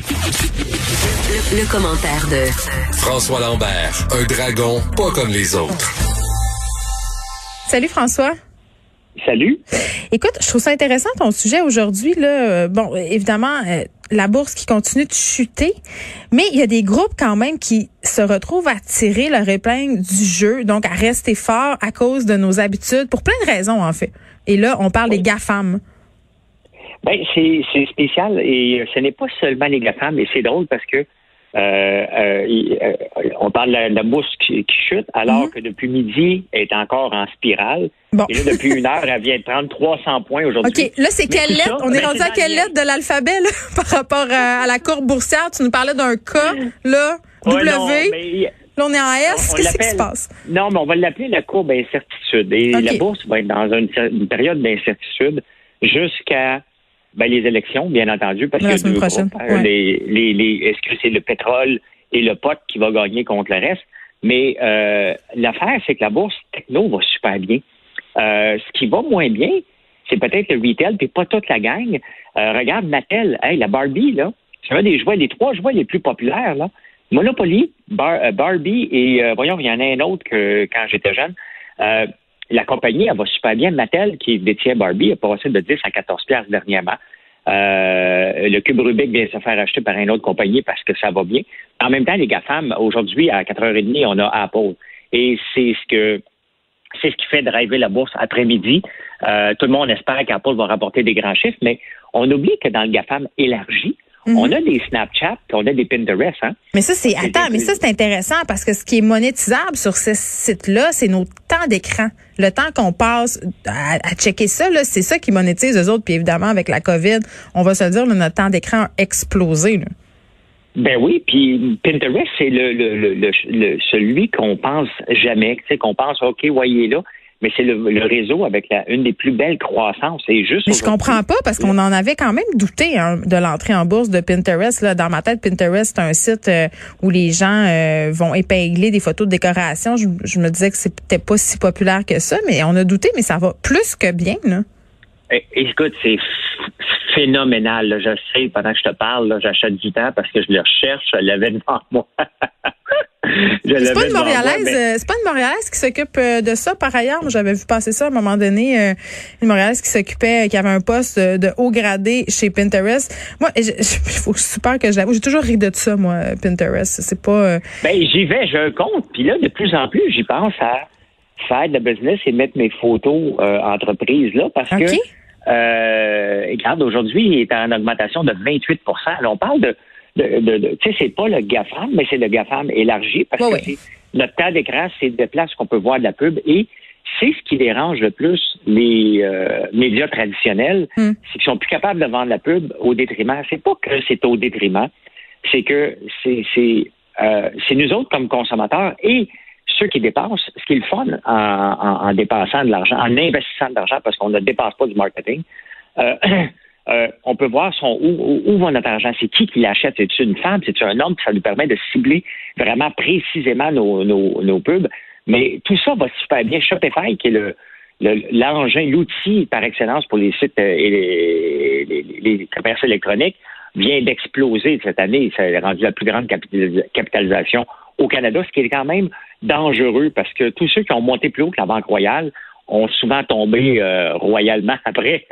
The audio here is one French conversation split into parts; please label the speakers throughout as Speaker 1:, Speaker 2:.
Speaker 1: Le, commentaire de
Speaker 2: François Lambert, un dragon pas comme les autres.
Speaker 3: Salut François.
Speaker 4: Salut.
Speaker 3: Écoute, je trouve ça intéressant ton sujet aujourd'hui. Là, bon, évidemment, euh, la bourse qui continue de chuter, mais il y a des groupes quand même qui se retrouvent à tirer leur épingle du jeu, donc à rester fort à cause de nos habitudes, pour plein de raisons en fait. Et là, on parle des GAFAM.
Speaker 4: Ben, c'est spécial et ce n'est pas seulement les GAFAM, mais c'est drôle parce que euh, euh, on parle de la, bourse qui, chute, alors mhm. que depuis midi, elle est encore en spirale. Et là, depuis une heure, elle vient de prendre 300 points aujourd'hui.
Speaker 3: OK. Là, c'est quelle lettre? on est ben, rendu à quelle lettre de l'alphabet, par rapport à, la courbe boursière? Tu nous parlais d'un K, là, W. là, on est en S. Qu'est-ce qui se passe?
Speaker 4: Non, mais on va l'appeler la courbe incertitude. Et la bourse va être dans une période d'incertitude jusqu'à ben, les élections, bien entendu, parce que deux groupes, hein, les, les, les, est-ce que c'est le pétrole et le pot qui va gagner contre le reste? Mais euh, l'affaire, c'est que la bourse techno va super bien. Euh, ce qui va moins bien, c'est peut-être le retail, puis pas toute la gang. Euh, regarde Mattel, hey, la Barbie, là, c'est un des jouets, les trois jouets les plus populaires, là. Monopoly, euh, Barbie et voyons, il y en a un autre que quand j'étais jeune la compagnie, elle va super bien. Mattel, qui détient Barbie, a passé de 10 à 14 piastres dernièrement. Euh, le cube Rubik vient se faire acheter par une autre compagnie parce que ça va bien. En même temps, les GAFAM, aujourd'hui, à 4h30, on a Apple. Et c'est ce que c'est ce qui fait driver la bourse après-midi. Euh, tout le monde espère qu'Apple va rapporter des grands chiffres, mais on oublie que dans le GAFAM élargi, Mhm. On a des Snapchat, on a des Pinterest. Hein?
Speaker 3: Mais ça, c'est attends, mais ça c'est intéressant parce que ce qui est monétisable sur ce site-là, c'est nos temps d'écran. Le temps qu'on passe à, checker ça, c'est ça qui monétise les autres. Puis évidemment, avec la COVID, on va se dire, notre temps d'écran a explosé.
Speaker 4: Ben oui, puis Pinterest, c'est le, le, le, celui qu'on pense jamais, qu'on pense, OK, voyez là mais c'est le, réseau avec la, une des plus belles croissances. Et juste
Speaker 3: mais je comprends pas parce qu'on en avait quand même douté hein, de l'entrée en bourse de Pinterest. Là. Dans ma tête, Pinterest, c'est un site euh, où les gens euh, vont épingler des photos de décoration. Je, je me disais que c'était pas si populaire que ça, mais on a douté, mais ça va plus que bien. Là.
Speaker 4: Écoute, c'est phénoménal. Je sais, pendant que je te parle, j'achète du temps parce que je le recherche, je l'avais devant moi.
Speaker 3: C'est pas une Montréalaise, euh, c'est pas une Montréalaise qui s'occupe euh, de ça par ailleurs. J'avais vu passer ça à un moment donné, euh, une Montréalaise qui s'occupait, qui avait un poste de haut gradé chez Pinterest. Moi, il faut super que je l'avoue, j'ai toujours ri de ça, moi, Pinterest. C'est pas.
Speaker 4: Ben j'y vais, j'ai un compte, puis là de plus en plus, j'y pense à faire de la business et mettre mes photos entreprises là, parce que euh, regarde, aujourd'hui, il est en augmentation de 28 On parle de, de, de, tu sais, c'est pas le GAFAM, mais c'est le GAFAM élargi parce que notre tas d'écran, c'est des places qu'on peut voir de la pub et c'est ce qui dérange le plus les euh, médias traditionnels, hmm. c'est qu'ils sont plus capables de vendre la pub au détriment. C'est pas que c'est au détriment, c'est que c'est c'est euh, nous autres comme consommateurs et ceux qui dépensent, ce qui est le fun en, dépensant de l'argent, en investissant de l'argent, parce qu'on ne dépasse pas du marketing, euh, euh, on peut voir son, où, où, va notre argent. C'est qui qui l'achète? C'est-tu une femme? C'est-tu un homme? Ça nous permet de cibler vraiment précisément nos, nos, pubs. Mais tout ça va super bien. Shopify, qui est le, l'engin, l'outil par excellence pour les sites euh, et les, les, commerces électroniques, vient d'exploser cette année. Ça a rendu la plus grande capitalisation au Canada, ce qui est quand même dangereux parce que tous ceux qui ont monté plus haut que la Banque royale ont souvent tombé euh, royalement après.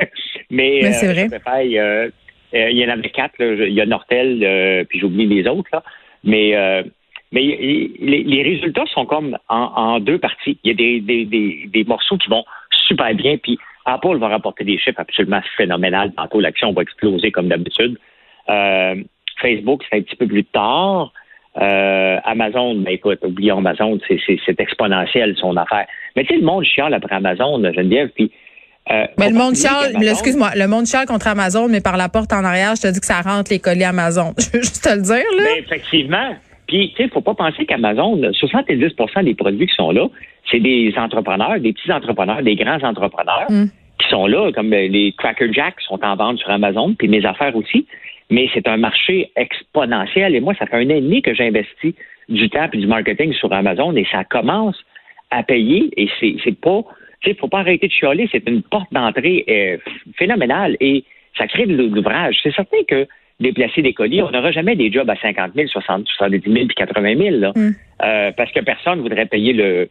Speaker 4: Mais,
Speaker 3: c'est euh,
Speaker 4: vrai. Euh, il y en avait quatre. Il y a Nortel, puis j'oublie les autres. Là. Mais mais les, résultats sont comme en, deux parties. Il y a des, des, des, morceaux qui vont super bien, puis Apple va rapporter des chiffres absolument phénoménales. Tantôt, l'action va exploser comme d'habitude. Facebook, c'est un petit peu plus tard. Euh, Amazon, ben écoute, oublions Amazon, c'est exponentiel son affaire. Mais tu sais, le monde chiale après Amazon, Geneviève, puis
Speaker 3: euh, mais le monde chiale, excuse-moi, le monde chiale contre Amazon, mais par la porte en arrière, je te dis que ça rentre les colis Amazon. Je veux juste te le dire, là.
Speaker 4: Ben, effectivement. Puis, tu sais, faut pas penser qu'Amazon, 70% des produits qui sont là, c'est des entrepreneurs, des petits entrepreneurs, des grands entrepreneurs mm. qui sont là, comme euh, les Cracker Jacks sont en vente sur Amazon, puis mes affaires aussi mais c'est un marché exponentiel. Et moi, ça fait un an et demi que j'investis du temps et du marketing sur Amazon et ça commence à payer et c'est, c'est pas, tu sais, faut pas arrêter de chialer, c'est une porte d'entrée euh, phénoménale et ça crée de l'ouvrage. C'est certain que déplacer des colis, on n'aura jamais des jobs à 50 000, 60, 70 000 puis 80 000, là.
Speaker 3: Mm.
Speaker 4: Euh, parce que personne ne voudrait payer le,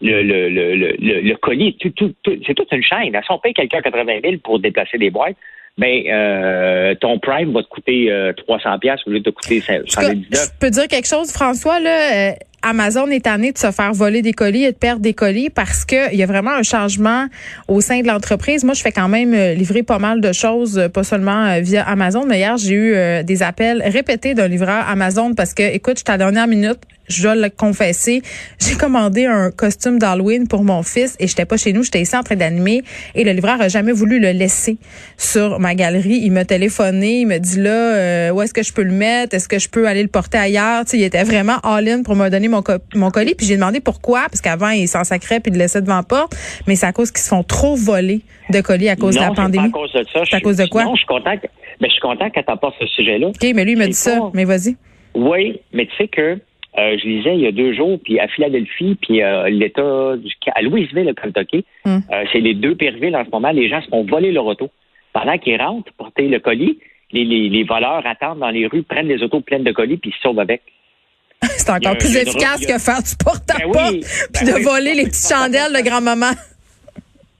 Speaker 4: le, le, le, le, le colis. Tout, tout, tout, c'est toute une chaîne. Si on paye quelqu'un 80 000 pour déplacer des boîtes, ben euh, ton Prime va te coûter euh, 300 pièces au lieu de te coûter 119.
Speaker 3: Je peux dire quelque chose, François, là. Euh, Amazon est tanné de se faire voler des colis et de perdre des colis parce que il y a vraiment un changement au sein de l'entreprise. Moi, je fais quand même euh, livrer pas mal de choses, euh, pas seulement euh, via Amazon. Mais hier, j'ai eu des appels répétés d'un livreur Amazon parce que, écoute, je à la dernière minute, je dois le confesser, j'ai commandé un costume d'Halloween pour mon fils et j'étais pas chez nous, j'étais ici en train d'animer et le livreur a jamais voulu le laisser sur ma galerie. Il m'a téléphoné, il me dit là, où est-ce que je peux le mettre, est-ce que je peux aller le porter ailleurs? Tu sais, il était vraiment all-in pour me donner mon, mon colis. Puis j'ai demandé pourquoi, parce qu'avant, il s'en sacrait puis il le laissait devant la porte. Mais c'est à cause qu'ils se font trop voler de colis à cause
Speaker 4: de
Speaker 3: la pandémie.
Speaker 4: Pas à cause de ça.
Speaker 3: C'est à cause de quoi?
Speaker 4: Non, je suis content que, mais je suis content tu ce sujet-là.
Speaker 3: OK, mais lui, il m'a dit ça. Mais vas-y.
Speaker 4: Oui, mais tu sais que euh, je lisais il y a deux jours, puis à Philadelphie, puis euh, l'État du à Louisville, le Kentucky, hum. euh, c'est les deux pires villes en ce moment. Les gens se font voler leur auto. Pendant qu'ils rentrent porter le colis, les, les, les voleurs attendent dans les rues, prennent les autos pleines de colis, puis ils se sauvent avec.
Speaker 3: C'est encore plus efficace que faire du porte-à-porte ben puis de ben voler les petites chandelles de grand-maman.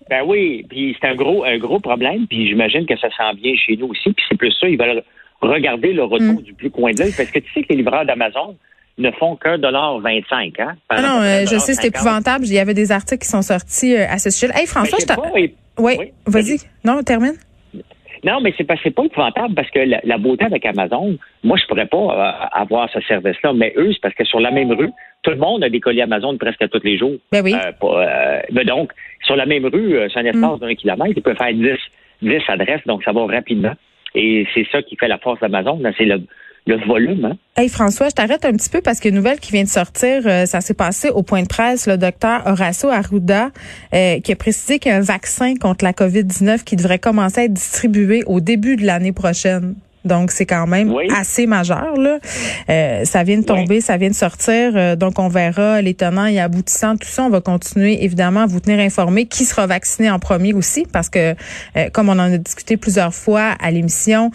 Speaker 4: Ben oui, puis c'est un gros, un gros problème, puis j'imagine que ça sent bien chez nous aussi, puis c'est plus ça, ils veulent regarder le retour mm. du plus coin de l'œil, parce que tu sais que les livreurs d'Amazon ne font qu'un dollar vingt-cinq, hein?
Speaker 3: Ah non, euh, je sais, c'est épouvantable. Il y avait des articles qui sont sortis euh, à ce sujet. Hey, François, je t'ai... Oui, vas-y. Non, termine.
Speaker 4: Non, mais c'est pas, pas épouvantable parce que la, beauté avec Amazon, moi, je pourrais pas euh, avoir ce service-là, mais eux, c'est parce que sur la même rue, tout le monde a des colis Amazon presque tous les jours.
Speaker 3: Ben oui.
Speaker 4: Ben donc, sur la même rue, c'est un espace mm. d'un kilomètre, ils peuvent faire 10, 10 adresses, donc ça va rapidement. Et c'est ça qui fait la force d'Amazon. C'est le, le volume. Hein?
Speaker 3: Hey François, je t'arrête un petit peu parce que nouvelle qui vient de sortir, euh, ça s'est passé au point de presse, le docteur Horacio Arruda, euh, qui a précisé qu'il y a un vaccin contre la COVID-19 qui devrait commencer à être distribué au début de l'année prochaine. Donc, c'est quand même assez majeur. Là. Euh, ça vient de tomber, ça vient de sortir. Euh, donc, on verra les tenants et aboutissants. Tout ça, on va continuer, évidemment, à vous tenir informé. Qui sera vacciné en premier aussi? Parce que, euh, comme on en a discuté plusieurs fois à l'émission,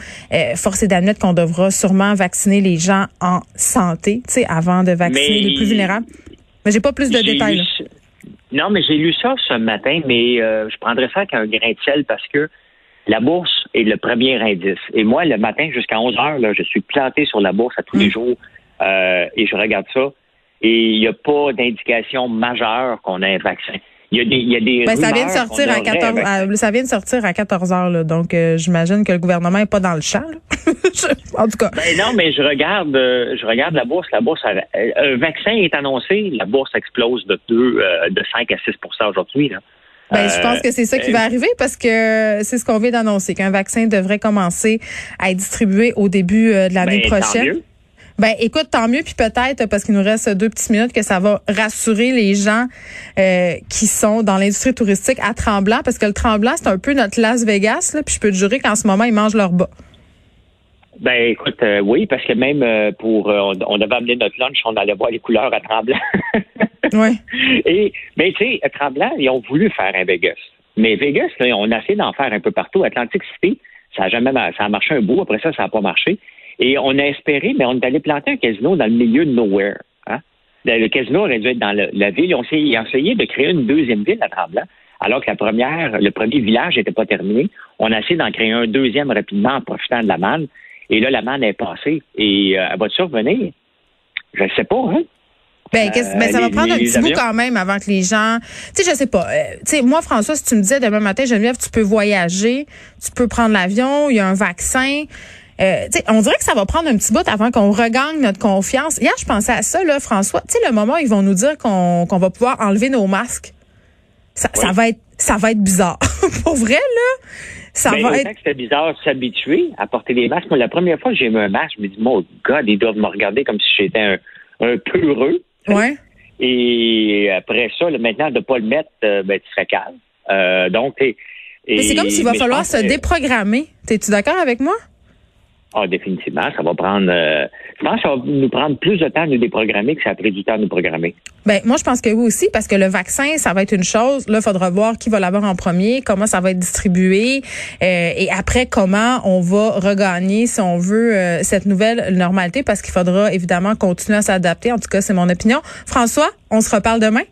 Speaker 3: force est d'admettre qu'on devra sûrement vacciner les gens en santé, tu sais, avant de vacciner les plus vulnérables. Mais j'ai pas plus de détails.
Speaker 4: Non, mais j'ai lu ça ce matin, mais je prendrais ça avec un grain de sel parce que la bourse est le premier indice. Et moi, le matin jusqu'à 11 heures, là, je suis planté sur la bourse à tous les hmm. jours euh, et je regarde ça. Et il n'y a pas d'indication majeure qu'on a un vaccin. Il y a des, il y a des
Speaker 3: ben, ça vient de sortir à 14 ça vient de sortir à 14 heures là, donc euh, j'imagine que le gouvernement est pas dans le champ. en tout cas.
Speaker 4: Ben non, mais je regarde euh, je regarde la bourse, la bourse un vaccin est annoncé, la bourse explose de 2 de 5 à 6% aujourd'hui là.
Speaker 3: Ben, je pense que c'est ça qui va arriver parce que c'est ce qu'on vient d'annoncer, qu'un vaccin devrait commencer à être distribué au début euh, de l'année ben, prochaine. Ben écoute, tant mieux, puis peut-être, parce qu'il nous reste deux petites minutes, que ça va rassurer les gens euh, qui sont dans l'industrie touristique à Tremblant, parce que le Tremblant, c'est un peu notre Las Vegas, là, puis je peux te jurer qu'en ce moment, ils mangent leur bas.
Speaker 4: Ben écoute, euh, oui, parce que même pour on, on, devait amener notre lunch, on allait voir les couleurs à Tremblant. Et, mais tu sais, Tremblant, ils ont voulu faire un Vegas. Mais Vegas, on a essayé d'en faire un peu partout. Atlantic City, ça a jamais, ça a marché un bout. Après ça, ça n'a pas marché. Et on a espéré, mais on est allé planter un casino dans le milieu de nowhere. Hein? Le casino aurait dû être dans la ville. Ils ont, essayé, de créer une deuxième ville à Tremblant, alors que la première, le premier village n'était pas terminé. On a essayé d'en créer un deuxième rapidement en profitant de la manne. Et là, la manne est passée. Et euh, elle va survenir? Je ne sais pas, hein?
Speaker 3: Ben, ben, ça va prendre un petit bout quand même avant que les gens. Tu sais, je sais pas. Euh, tu sais, moi, François, si tu me disais demain matin, Geneviève, tu peux voyager, tu peux prendre l'avion, il y a un vaccin. Euh, on dirait que ça va prendre un petit bout avant qu'on regagne notre confiance. Hier, je pensais à ça, là, François. Tu sais, le moment où ils vont nous dire qu'on va pouvoir enlever nos masques, ça, ça va être ça va être bizarre. Pour vrai, là, ça
Speaker 4: ben,
Speaker 3: va être.
Speaker 4: C'était bizarre de s'habituer à porter des masques. Moi, la première fois que j'ai mis un masque, je me dis, mon God, ils doivent me regarder comme si j'étais un, un peureux.
Speaker 3: Ouais.
Speaker 4: Et après ça, maintenant, de ne pas le mettre, euh, ben, tu serais calme. Euh, donc,
Speaker 3: Mais c'est comme s'il va falloir se déprogrammer. Es-tu d'accord avec moi?
Speaker 4: Ah, définitivement. Ça va prendre. Euh, je pense que ça va nous prendre plus de temps à nous déprogrammer que ça a pris du temps à nous programmer.
Speaker 3: Ben, moi, je pense que oui aussi, parce que le vaccin, ça va être une chose. Là, il faudra voir qui va l'avoir en premier, comment ça va être distribué, euh, et après, comment on va regagner, si on veut, euh, cette nouvelle normalité, parce qu'il faudra évidemment continuer à s'adapter. En tout cas, c'est mon opinion. François, on se reparle demain?